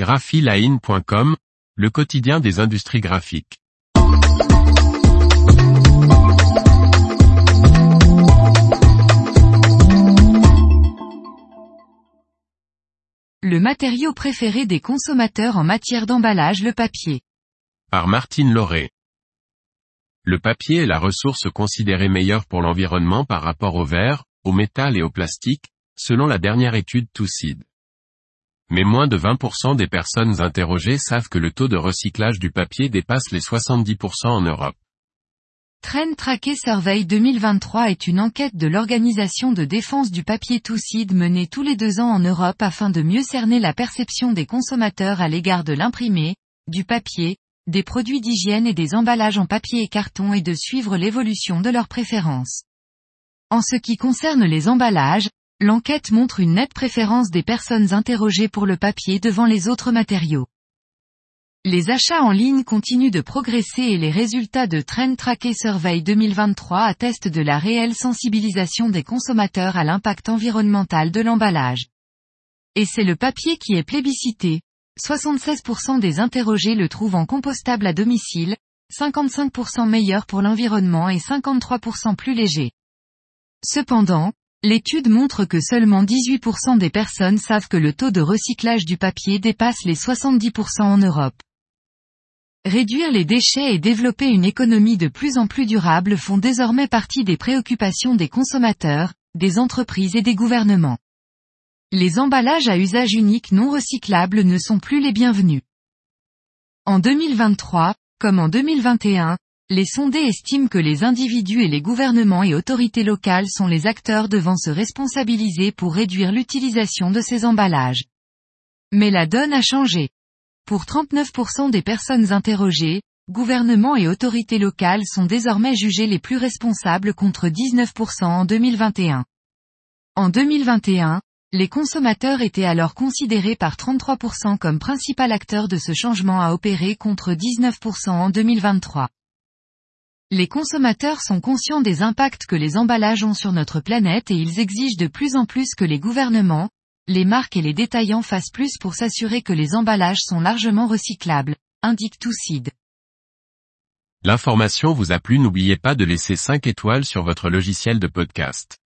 graphiline.com, le quotidien des industries graphiques. Le matériau préféré des consommateurs en matière d'emballage le papier. Par Martine Lauré. Le papier est la ressource considérée meilleure pour l'environnement par rapport au verre, au métal et au plastique, selon la dernière étude TUCID. Mais moins de 20% des personnes interrogées savent que le taux de recyclage du papier dépasse les 70% en Europe. Trend Tracker Survey 2023 est une enquête de l'Organisation de défense du papier TUCID menée tous les deux ans en Europe afin de mieux cerner la perception des consommateurs à l'égard de l'imprimé, du papier, des produits d'hygiène et des emballages en papier et carton et de suivre l'évolution de leurs préférences. En ce qui concerne les emballages, l'enquête montre une nette préférence des personnes interrogées pour le papier devant les autres matériaux. Les achats en ligne continuent de progresser et les résultats de Trend Tracker Survey 2023 attestent de la réelle sensibilisation des consommateurs à l'impact environnemental de l'emballage. Et c'est le papier qui est plébiscité. 76% des interrogés le trouvent en compostable à domicile, 55% meilleur pour l'environnement et 53% plus léger. Cependant, l'étude montre que seulement 18% des personnes savent que le taux de recyclage du papier dépasse les 70% en Europe. Réduire les déchets et développer une économie de plus en plus durable font désormais partie des préoccupations des consommateurs, des entreprises et des gouvernements. Les emballages à usage unique non recyclables ne sont plus les bienvenus. En 2023, comme en 2021, les sondés estiment que les individus et les gouvernements et autorités locales sont les acteurs devant se responsabiliser pour réduire l'utilisation de ces emballages. Mais la donne a changé. Pour 39% des personnes interrogées, gouvernements et autorités locales sont désormais jugés les plus responsables contre 19% en 2021. En 2021, les consommateurs étaient alors considérés par 33% comme principal acteur de ce changement à opérer contre 19% en 2023. Les consommateurs sont conscients des impacts que les emballages ont sur notre planète et ils exigent de plus en plus que les gouvernements, les marques et les détaillants fassent plus pour s'assurer que les emballages sont largement recyclables, indique Toucid. L'information vous a plu n'oubliez pas de laisser 5 étoiles sur votre logiciel de podcast.